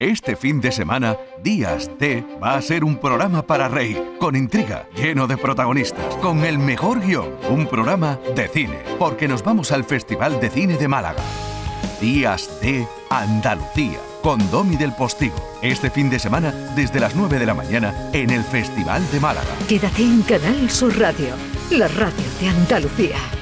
Este fin de semana, Días T va a ser un programa para reír, con intriga, lleno de protagonistas, con el mejor guion, un programa de cine, porque nos vamos al Festival de Cine de Málaga. Días T Andalucía, con Domi del Postigo, este fin de semana desde las 9 de la mañana en el Festival de Málaga. Quédate en Canal Sur Radio, la radio de Andalucía.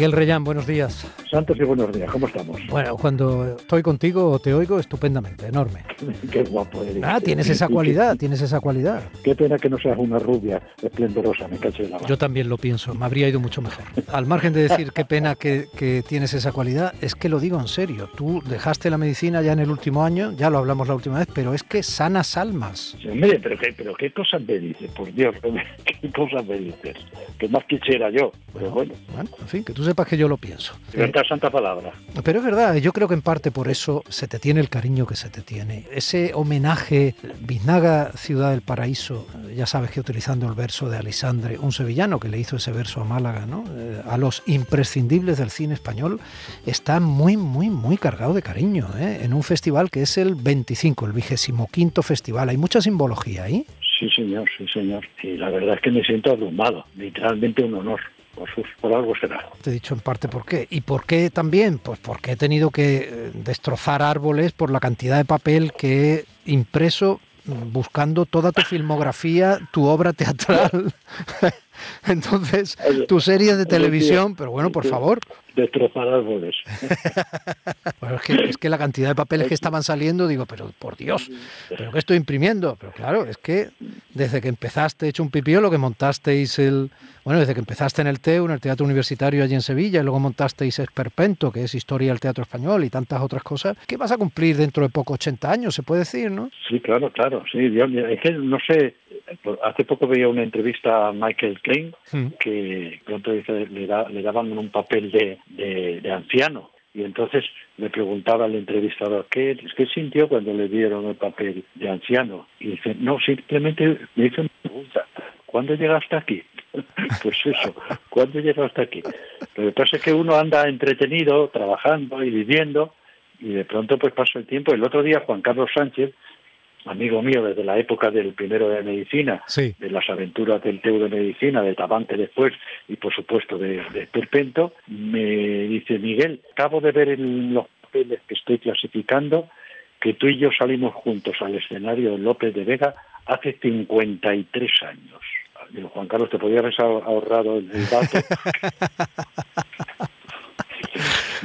Miguel Reyán, buenos días. Santos y buenos días, ¿cómo estamos? Bueno, cuando estoy contigo te oigo estupendamente, enorme. Qué guapo eres. Ah, tienes esa cualidad, tienes esa cualidad. Qué pena que no seas una rubia esplendorosa, me cacho de la mano. Yo también lo pienso, me habría ido mucho mejor. Al margen de decir qué pena que, que tienes esa cualidad, es que lo digo en serio. Tú dejaste la medicina ya en el último año, ya lo hablamos la última vez, pero es que sanas almas. Sí, hombre, pero qué, pero qué cosas me dices, por Dios, qué cosas me dices. Que más quisiera yo, pero bueno. Bueno, en fin, que tú sepas que yo lo pienso. Santa palabra. Pero es verdad, yo creo que en parte por eso se te tiene el cariño que se te tiene. Ese homenaje, Biznaga, Ciudad del Paraíso, ya sabes que utilizando el verso de Alisandre, un sevillano que le hizo ese verso a Málaga, ¿no? Eh, a los imprescindibles del cine español, está muy, muy, muy cargado de cariño, ¿eh? en un festival que es el 25, el 25 festival. Hay mucha simbología ahí. Sí, señor, sí, señor. Y la verdad es que me siento abrumado, literalmente un honor. Por, algo será. Te he dicho en parte por qué. ¿Y por qué también? Pues porque he tenido que eh, destrozar árboles por la cantidad de papel que he impreso mm, buscando toda tu filmografía, tu obra teatral. Entonces, Oye, tu serie de televisión, pero bueno, por favor. Destrozar árboles. Bueno, es, que, es que la cantidad de papeles que estaban saliendo, digo, pero por Dios, ¿pero qué estoy imprimiendo? Pero claro, es que desde que empezaste hecho un pipío, lo que montasteis el... Bueno, desde que empezaste en el TEU, en el Teatro Universitario allí en Sevilla, y luego montasteis Esperpento, que es Historia del Teatro Español, y tantas otras cosas, ¿qué vas a cumplir dentro de poco 80 años, se puede decir, ¿no? Sí, claro, claro. Sí, Dios mío, es que no sé. Hace poco veía una entrevista a Michael Klein Mm. que pronto dice, le, da- le daban un papel de, de, de anciano. Y entonces me preguntaba el entrevistador, ¿qué, ¿qué sintió cuando le dieron el papel de anciano? Y dice, no, simplemente me hizo una pregunta, ¿cuándo llegaste aquí? pues eso, ¿cuándo llegaste aquí? Lo que pasa es que uno anda entretenido, trabajando y viviendo, y de pronto pues pasa el tiempo. El otro día Juan Carlos Sánchez, amigo mío desde la época del primero de medicina, Sí. de las aventuras del TEU de medicina, de Tabante después y por supuesto de, de Perpento, me dice Miguel, acabo de ver en los papeles que estoy clasificando que tú y yo salimos juntos al escenario de López de Vega hace 53 años. Digo, Juan Carlos, te podría haber ahor- ahorrado el dato.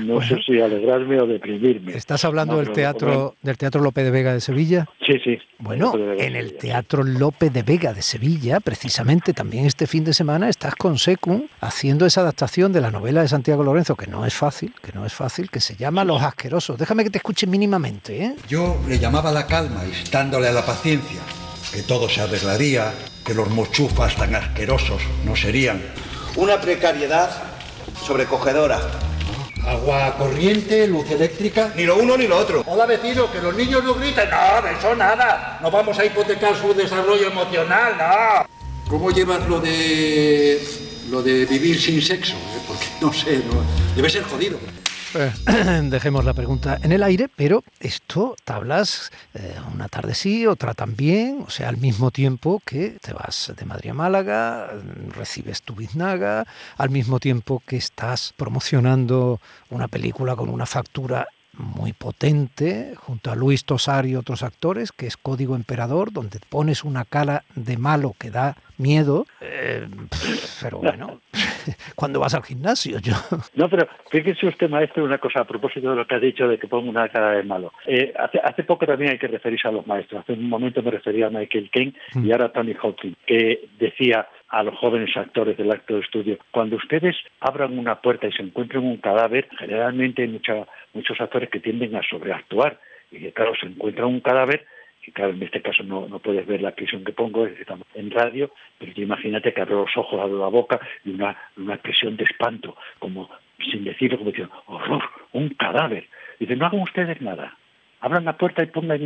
No sé si alegrarme o deprimirme. ¿Estás hablando No, del teatro, del teatro Lope de Vega de Sevilla? Sí, sí. Bueno, en el. Teatro Lope de Vega de Sevilla, precisamente también este fin de semana, estás con Secum haciendo esa adaptación de la novela de Santiago Lorenzo, que no es fácil, que no es fácil, que se llama Los Asquerosos. Déjame que te escuche mínimamente, ¿eh? Yo le llamaba la calma, instándole a la paciencia, que todo se arreglaría, que los mochufas tan asquerosos no serían. Una precariedad sobrecogedora. Agua corriente, luz eléctrica. Ni lo uno ni lo otro. Hola vecino, que los niños no griten. No, de eso nada. No vamos a hipotecar su desarrollo emocional, no. ¿Cómo llevas lo de lo de vivir sin sexo? eh? Porque no sé, no, debe ser jodido. Eh, Dejemos la pregunta en el aire, pero esto tablas eh, una tarde sí, otra también, o sea, al mismo tiempo que te vas de Madrid a Málaga, mm, recibes tu biznaga, al mismo tiempo que estás promocionando una película con una factura muy potente, junto a Luis Tosar y otros actores, que es Código Emperador, donde pones una cara de malo que da miedo, eh, pero bueno, cuando vas al gimnasio, yo... No, pero fíjese usted, maestro, una cosa a propósito de lo que ha dicho de que pongo una cara de malo. Eh, hace, hace poco también hay que referirse a los maestros. Hace un momento me refería a Michael Caine y ahora a Tony Hawking, que decía a los jóvenes actores del acto de estudio, cuando ustedes abran una puerta y se encuentren un cadáver, generalmente hay mucha- muchos actores que tienden a sobreactuar y que, claro, se encuentran un cadáver y claro, en este caso no, no puedes ver la expresión que pongo, estamos en radio, pero tú imagínate que abro los ojos, abro la boca y una, una expresión de espanto, como sin decirlo, como diciendo, horror, un cadáver. Dice, no hagan ustedes nada, abran la puerta y pongan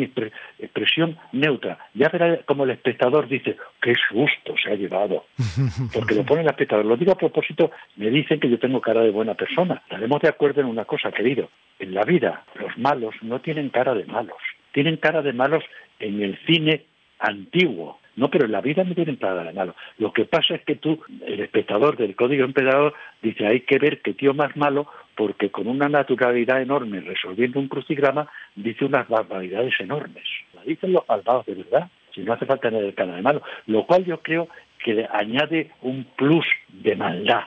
expresión neutra. Ya verá como el espectador dice, qué susto se ha llevado. Porque lo pone el espectador. Lo digo a propósito, me dicen que yo tengo cara de buena persona. Estaremos de acuerdo en una cosa, querido. En la vida, los malos no tienen cara de malos. Tienen cara de malos en el cine antiguo. No, pero en la vida no tienen cara de malo. Lo que pasa es que tú, el espectador del código emperador, dice hay que ver qué tío más malo porque con una naturalidad enorme, resolviendo un crucigrama, dice unas barbaridades enormes. La dicen los malvados de verdad, si no hace falta tener el cara de malo, lo cual yo creo que le añade un plus de maldad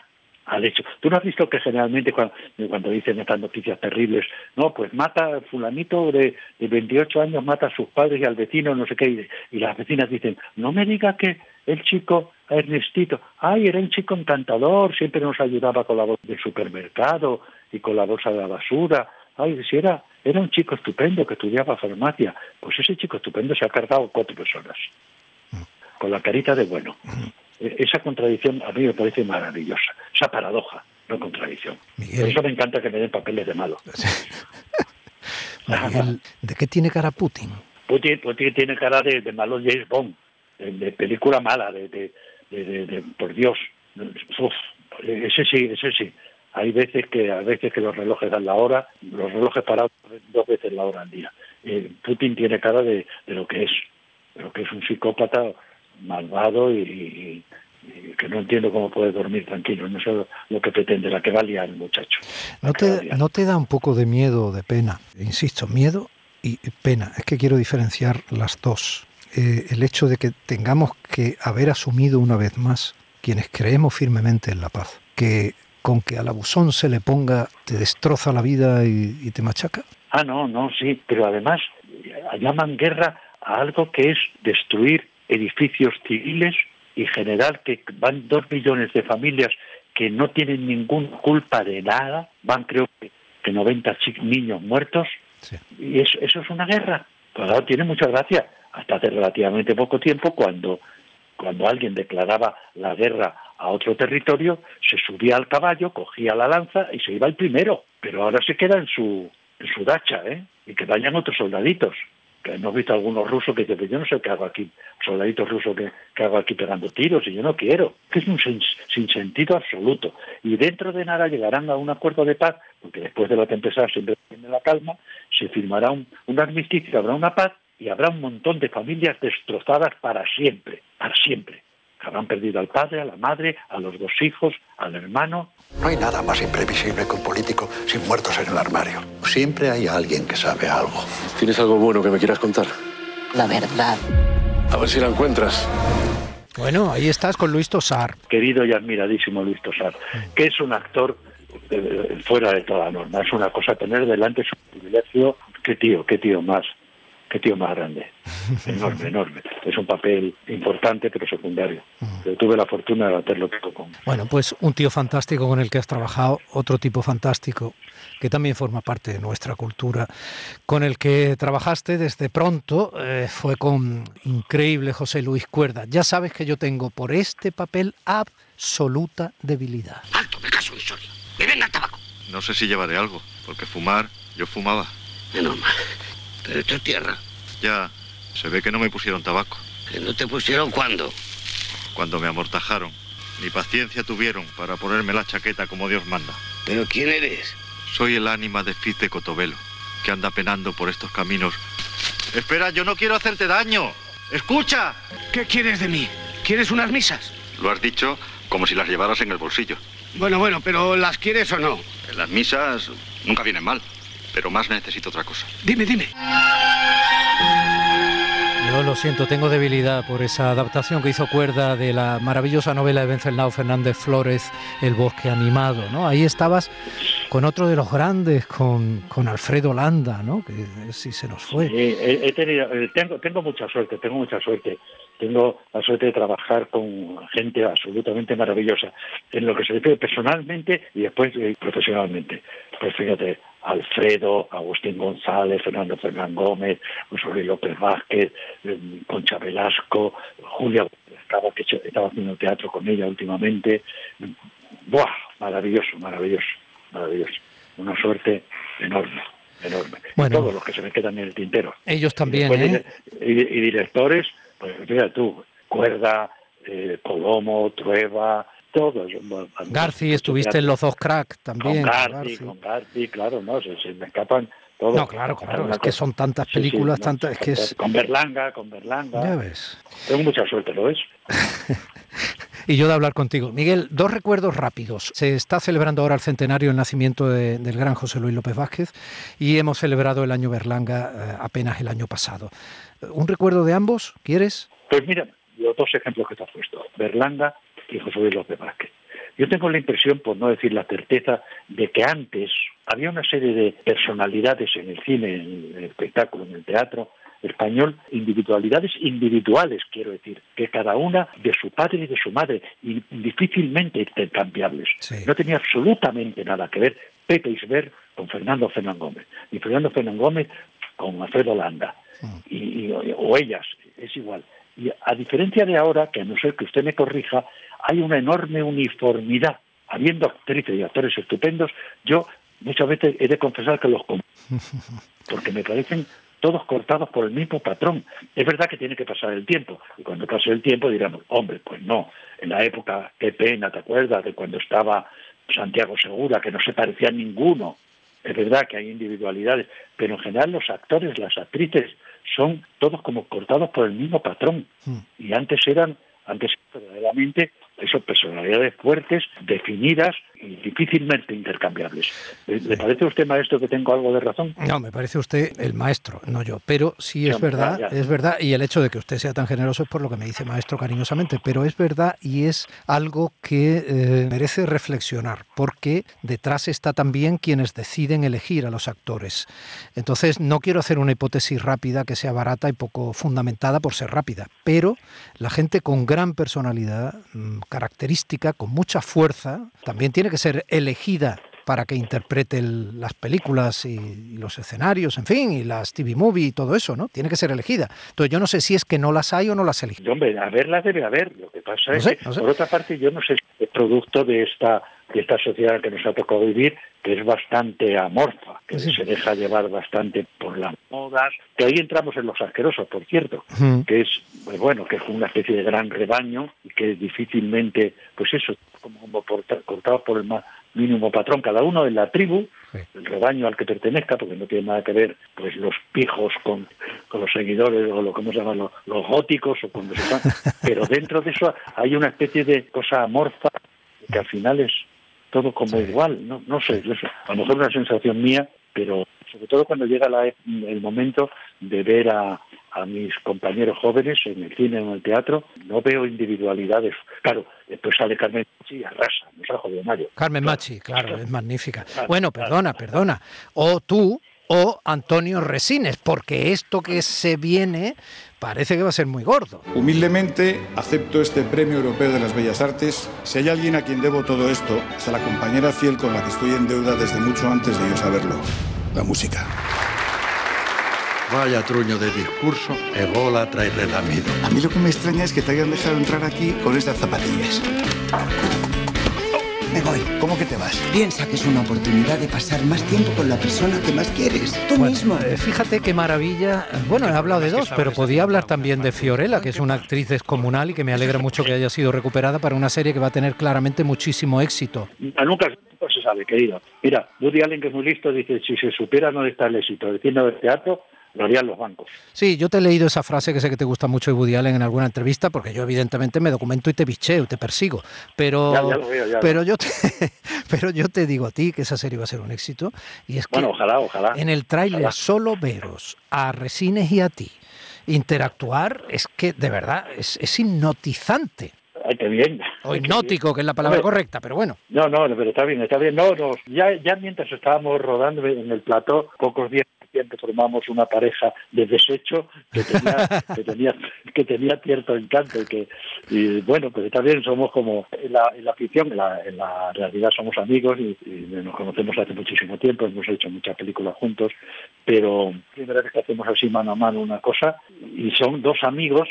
al hecho. Tú no has visto que generalmente cuando, cuando dicen estas noticias terribles, no, pues mata fulanito de, de 28 años, mata a sus padres y al vecino, no sé qué, y, las vecinas dicen, no me diga que el chico Ernestito, ay, era un chico encantador, siempre nos ayudaba con la bolsa del supermercado y con la bolsa de la basura, ay, si era, era un chico estupendo que estudiaba farmacia, pues ese chico estupendo se ha cargado cuatro personas, con la carita de bueno. E, esa contradicción a mí me parece maravillosa, esa paradoja, no contradicción. Por eso me encanta que me den papeles de malo. ¿de qué tiene cara Putin? Putin, tiene cara de, malo James Bond, de, película mala, de, de, por Dios. ese sí, ese sí. Hay veces que a veces que los relojes dan la hora, los relojes parados dos veces la hora al día. Eh, Putin tiene cara de, lo que es, de lo que es un psicópata malvado y, que no entiendo cómo puede dormir tranquilo. No sé lo que pretende, la que va a liar el muchacho. ¿No te, ¿No te da un poco de miedo o de pena? Insisto, miedo y pena. Es que quiero diferenciar las dos. Eh, el hecho de que tengamos que haber asumido una vez más, quienes creemos firmemente en la paz, que con que al abusón se le ponga, te destroza la vida y, te machaca? Ah, no, no, sí, pero además llaman guerra a algo que es destruir edificios civiles y generar que van dos millones de familias que no tienen ninguna culpa de nada, van creo que, 90 niños muertos, y eso, eso es una guerra. Pues tiene mucha gracia. Hasta hace relativamente poco tiempo, cuando, cuando alguien declaraba la guerra a otro territorio, se subía al caballo, cogía la lanza y se iba el primero. Pero ahora se queda en su, en su dacha, ¿eh? Y que vayan otros soldaditos. Que hemos visto algunos rusos que dicen, yo no sé qué hago aquí, soldaditos rusos que, hago aquí pegando tiros y yo no quiero. Que es un sin, sentido absoluto. Y dentro de nada llegarán a un acuerdo de paz, porque después de la tempestad siempre viene la calma, se firmará un, un armisticio, habrá una paz y habrá un montón de familias destrozadas para siempre, para siempre habrán perdido al padre, a la madre, a los dos hijos, al hermano. No hay nada más imprevisible que un político sin muertos en el armario. Siempre hay alguien que sabe algo. ¿Tienes algo bueno que me quieras contar? La verdad. A ver si la encuentras. Bueno, ahí estás con Luis Tosar. Querido y admiradísimo Luis Tosar, que es un actor eh, fuera de toda norma. Es una cosa tener delante su privilegio. Qué tío, qué tío más qué tío más grande. Enorme, enorme. Es un papel importante, pero secundario. Yo tuve la fortuna de hacerlo con. Bueno, pues un tío fantástico con el que has trabajado, otro tipo fantástico que también forma parte de nuestra cultura, con el que trabajaste desde pronto, eh, fue con increíble José Luis Cuerda. Ya sabes que yo tengo por este papel absoluta debilidad. Alto, me caso, Me venga el tabaco. No sé si llevaré algo, porque fumar, yo fumaba. Menos mal. Pero esto es tierra. Ya, se ve que no me pusieron tabaco. ¿Que no te pusieron cuándo? Cuando me amortajaron. Ni paciencia tuvieron para ponerme la chaqueta como Dios manda. ¿Pero quién eres? Soy el ánima de Fitz de Cotobelo, que anda penando por estos caminos. Espera, yo no quiero hacerte daño. ¡Escucha! ¿Qué quieres de mí? ¿Quieres unas misas? Lo has dicho como si las llevaras en el bolsillo. Bueno, bueno, pero ¿las quieres o no? Las misas nunca vienen mal pero más necesito otra cosa. Dime, dime. Yo lo siento, tengo debilidad por esa adaptación que hizo Cuerda de la maravillosa novela de Venceslao Fernández Flores, El bosque animado, ¿no? Ahí estabas con otro de los grandes, con, con Alfredo Landa, ¿no? Que sí se nos fue. Sí, he, tenido, eh, tengo, tengo mucha suerte, tengo mucha suerte. Tengo la suerte de trabajar con gente absolutamente maravillosa, en lo que se refiere personalmente y después eh, profesionalmente. Pues fíjate, Alfredo, Agustín González, Fernando Fernán Gómez, José López Vázquez, eh, Concha Velasco, Julia, estaba, que estaba haciendo teatro con ella últimamente. ¡Buah! Maravilloso, maravilloso, maravilloso. Una suerte enorme. enorme. Bueno. Todos los que se me quedan en el tintero. Ellos también, ¿eh? y, y directores, pues mira tú, Cuerda, eh, Colomo, Trueba, todos. Garci, estuviste en los dos crack también. Con Garci, Garci. con Garci, claro, no, se, se me escapan todos. No, claro, claro, es que son tantas Sí, sí, películas, no, tantas, es que es... Con Berlanga, con Berlanga. Ya ves. Tengo mucha suerte, ¿lo ves? Y yo de hablar contigo. Miguel, dos recuerdos rápidos. Se está celebrando ahora el centenario del nacimiento de- del gran José Luis López Vázquez y hemos celebrado el año Berlanga eh, apenas el año pasado. ¿Un recuerdo de ambos? ¿Quieres? Pues mira, los dos ejemplos que te has puesto, Berlanga y José Luis López Vázquez. Yo tengo la impresión, por no decir la certeza, de que antes había una serie de personalidades en el cine, en el espectáculo, en el teatro español, individualidades individuales, quiero decir, que cada una de su padre y de su madre, y difícilmente intercambiables. No tenía absolutamente nada que ver Pepe Isber con Fernando Fernán Gómez, ni Fernando Fernán Gómez con Alfredo Landa, y, y- o ellas, es igual. Y a diferencia de ahora, que a no ser que usted me corrija, hay una enorme uniformidad. Habiendo actrices y actores estupendos, yo muchas veces he de confesar que los porque me parecen todos cortados por el mismo patrón. Es verdad que tiene que pasar el tiempo, y cuando pase el tiempo diremos, hombre, pues no, en la época, qué pena, ¿te acuerdas? De cuando estaba Santiago Segura, que no se parecía a ninguno. Es verdad que hay individualidades, pero en general los actores, las actrices, son todos como cortados por el mismo patrón. Y antes eran, antes verdaderamente, esas personalidades fuertes, definidas y difícilmente intercambiables. ¿Le, le parece a usted, maestro, que tengo algo de razón? No, me parece usted el maestro, no yo. Pero sí es verdad, ya, es verdad. Y el hecho de que usted sea tan generoso es por lo que me dice maestro cariñosamente. Pero es verdad y es algo que eh, merece reflexionar, porque detrás está también quienes deciden elegir a los actores. Entonces, no quiero hacer una hipótesis rápida que sea barata y poco fundamentada por ser rápida, pero la gente con gran personalidad, mm, característica, con mucha fuerza, también tiene que ser elegida para que interprete el- las películas y, y los escenarios, en fin, y las TV movie y todo eso, ¿no? Tiene que ser elegida. Entonces yo no sé si es que no las hay o no las eligen. Y, hombre, a verlas debe haber. Lo que pasa No es sé, que, no sé. por otra parte, yo no sé producto de esta de esta sociedad que nos ha tocado vivir, que es bastante amorfa, que se deja llevar bastante por las modas, que ahí entramos en los asquerosos, por cierto, que es, pues bueno, que es una especie de gran rebaño y que difícilmente, pues eso, como, como porta- cortados por el más mínimo patrón, cada uno en la tribu, el rebaño al que pertenezca, porque no tiene nada que ver pues los pijos con, con los seguidores o lo que se llaman los, los góticos o cuando se llaman, pero dentro de eso hay una especie de cosa amorfa que al final es todo como igual, no, no sé, yo sé, a lo mejor una sensación mía, pero sobre todo cuando llega la e- el momento de ver a, a mis compañeros jóvenes en el cine o en el teatro, no veo individualidades. Claro, después sale Carmen y arrasa, nos ha jodido Mario. Carmen Machi, claro, es magnífica. Bueno, perdona, perdona. O tú o Antonio Resines, porque esto que se viene parece que va a ser muy gordo. Humildemente acepto este Premio Europeo de las Bellas Artes. Si hay alguien a quien debo todo esto, es a la compañera fiel con la que estoy en deuda desde mucho antes de yo saberlo. La música. Vaya truño de discurso, ególatra y relamido. A mí lo que me extraña es que te hayan dejado entrar aquí con estas zapatillas. Me voy. ¿Cómo que te vas? Piensa que es una oportunidad de pasar más tiempo con la persona que más quieres. Tú mismo. Eh, Fíjate qué maravilla. Bueno, he hablado de dos, pero podía hablar también de Fiorella, que es una actriz descomunal y que me alegra mucho que haya sido recuperada para una serie que va a tener claramente muchísimo éxito. Ah, Nunca, nunca se sabe, querido. Mira, Woody Allen, que es muy listo, dice, si se supiera dónde está el éxito cine del teatro, lo harían los bancos. Sí, yo te he leído esa frase que sé que te gusta mucho de Woody Allen en alguna entrevista, porque yo evidentemente me documento y te bicheo, te persigo. Pero, Ya, ya lo veo, ya lo pero, yo te, pero yo te digo a ti que esa serie va a ser un éxito. Y es que Bueno, ojalá, ojalá. en el tráiler solo veros a Resines y a ti interactuar es que de verdad es, es hipnotizante. Ay, qué bien. O hipnótico, que es la palabra correcta, pero bueno. No, no, pero está bien, está bien. No, no, ya, ya mientras estábamos rodando en el plató, pocos días antes formamos una pareja de desecho que tenía, que tenía, que tenía cierto encanto y que, y bueno, pues bien, somos como en la, en la ficción, en la, en la realidad somos amigos y, y nos conocemos hace muchísimo tiempo, hemos hecho muchas películas juntos, pero primera vez que hacemos así mano a mano una cosa y son dos amigos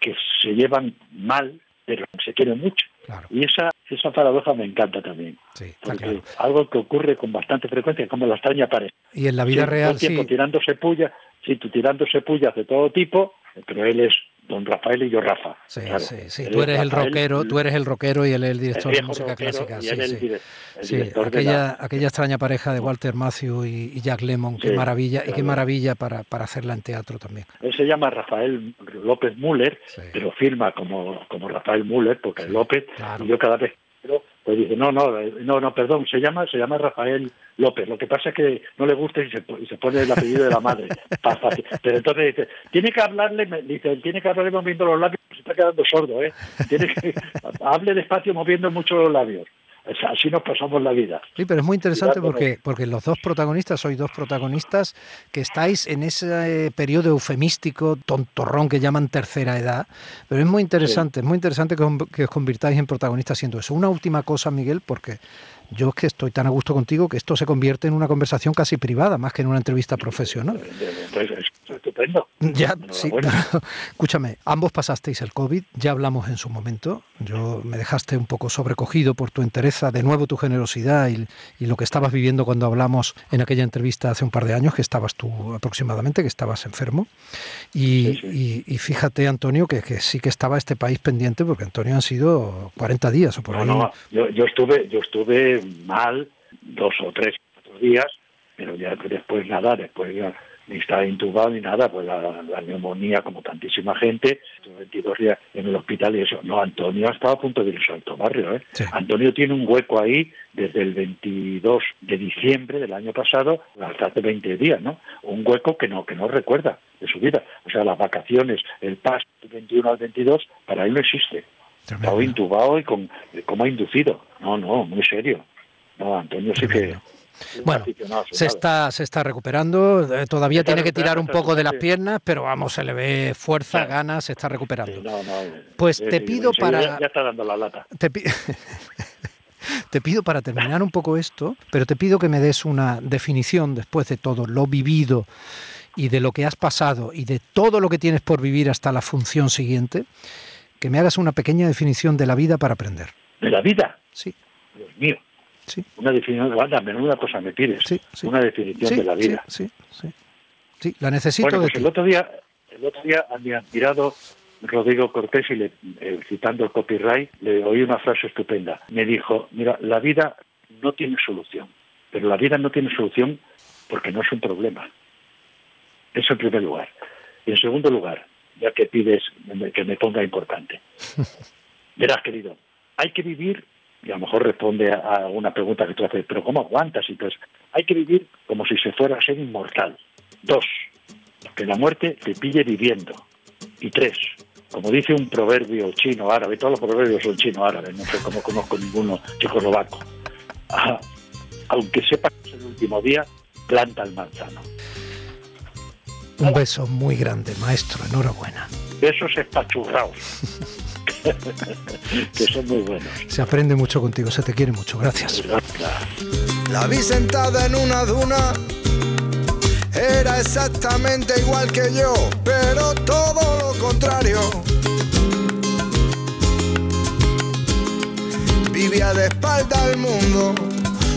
que se llevan mal, pero se quieren mucho. Y esa esa paradoja me encanta también. porque algo que ocurre con bastante frecuencia, como la extraña pareja. Y en la vida real, tiempo sí. tirándose puya, sí, tú tirándose pullas de todo tipo, pero él es don Rafael y yo Rafa. Sí, sí, sí. Tú eres el rockero, tú eres el rockero y él es el director de música clásica. Sí, sí. aquella, aquella extraña pareja de Walter Matthew y, Jack Lemmon, qué maravilla, y qué maravilla para, para hacerla en teatro también. Él se llama Rafael López Müller, pero firma como, como Rafael Müller, porque López, y yo cada vez pues dice, no, no, no, no, perdón, se llama, se llama Rafael López. Lo que pasa es que no le gusta y se, pone el apellido de la madre. Pero entonces dice, tiene que hablarle, dice, tiene que hablarle moviendo los labios, se está quedando sordo, ¿eh? Tiene que, hable despacio moviendo mucho los labios así nos pasamos la vida. Sí, pero es muy interesante porque, porque los dos protagonistas, sois dos protagonistas que estáis en ese periodo eufemístico, tontorrón que llaman tercera edad, pero es muy interesante, es muy interesante que os convirtáis en protagonistas siendo eso. Una última cosa, Miguel, porque yo es que estoy tan a gusto contigo que esto se convierte en una conversación casi privada, más que en una entrevista profesional. Pues estupendo. Ya, sí, escúchame, ambos pasasteis el COVID, ya hablamos en su momento, yo me dejaste un poco sobrecogido por tu entereza, de nuevo tu generosidad y, lo que estabas viviendo cuando hablamos en aquella entrevista hace un par de años, que estabas tú aproximadamente, que estabas enfermo. Y, fíjate, Antonio, que, sí que estaba este país pendiente, porque Antonio han sido 40 días o por ahí. No, yo, yo, estuve, yo estuve mal dos o tres cuatro días, pero ya después nada, después ya ni estaba intubado ni nada, pues la, neumonía como tantísima gente, 22 días en el hospital y eso. No, Antonio ha estado a punto de irse al Barrio. ¿eh? Antonio tiene un hueco ahí desde el 22 de diciembre del año pasado hasta hace 20 días, ¿no? Un hueco que no que no recuerda de su vida. O sea, las vacaciones, el paso del 21 al 22, para él no existe. Estaba intubado y con, como inducido. No, no, muy serio. No, Antonio sí que bueno, se está, se está recuperando, eh, todavía tiene que tirar un poco de las piernas, pero vamos, se le ve fuerza, ganas, se está recuperando. pues te pido para... Ya está dando la lata. Te pido para terminar un poco esto, pero te pido que me des una definición después de todo lo vivido y de lo que has pasado y de todo lo que tienes por vivir hasta la función siguiente, que me hagas una pequeña definición de la vida para aprender. ¿De la vida? Sí. Dios mío. Una definición de banda, menuda cosa me pides. Una definición de la vida. Sí, sí, sí. la necesito bueno, pues el otro día, el otro día a mi admirado Rodrigo Cortés, y le, eh, citando el copyright, le oí una frase estupenda. Me dijo, mira, la vida no tiene solución, pero la vida no tiene solución porque no es un problema. Eso en primer lugar. Y en segundo lugar, ya que pides que me ponga importante. Verás, querido, hay que vivir y a lo mejor responde a, una pregunta que tú haces, pero ¿cómo aguantas? Y pues hay que vivir como si se fuera a ser inmortal. Dos, que la muerte te pille viviendo. Y tres, como dice un proverbio chino árabe, todos los proverbios son chino árabes, no sé cómo conozco ninguno checoslovaco. Ah, aunque sepa que es el último día, planta el manzano. Un beso muy grande, maestro, enhorabuena. Besos espachurraos. que son muy buenos. Se aprende mucho contigo, se te quiere mucho. Gracias. La vi sentada en una duna. Era exactamente igual que yo, pero todo lo contrario. Vivía de espalda al mundo,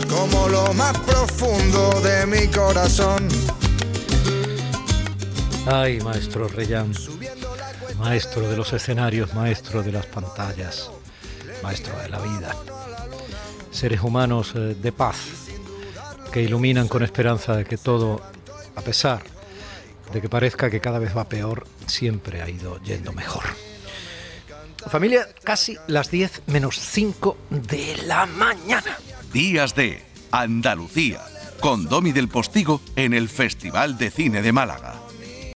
como lo más profundo de mi corazón. Ay, maestro Reyán maestro de los escenarios, maestro de las pantallas, maestro de la vida. Seres humanos eh, de paz que iluminan con esperanza de que todo, a pesar de que parezca que cada vez va peor, siempre ha ido yendo mejor. Familia, casi las 10 menos 5 de la mañana. Días de Andalucía, con Domi del Postigo en el Festival de Cine de Málaga.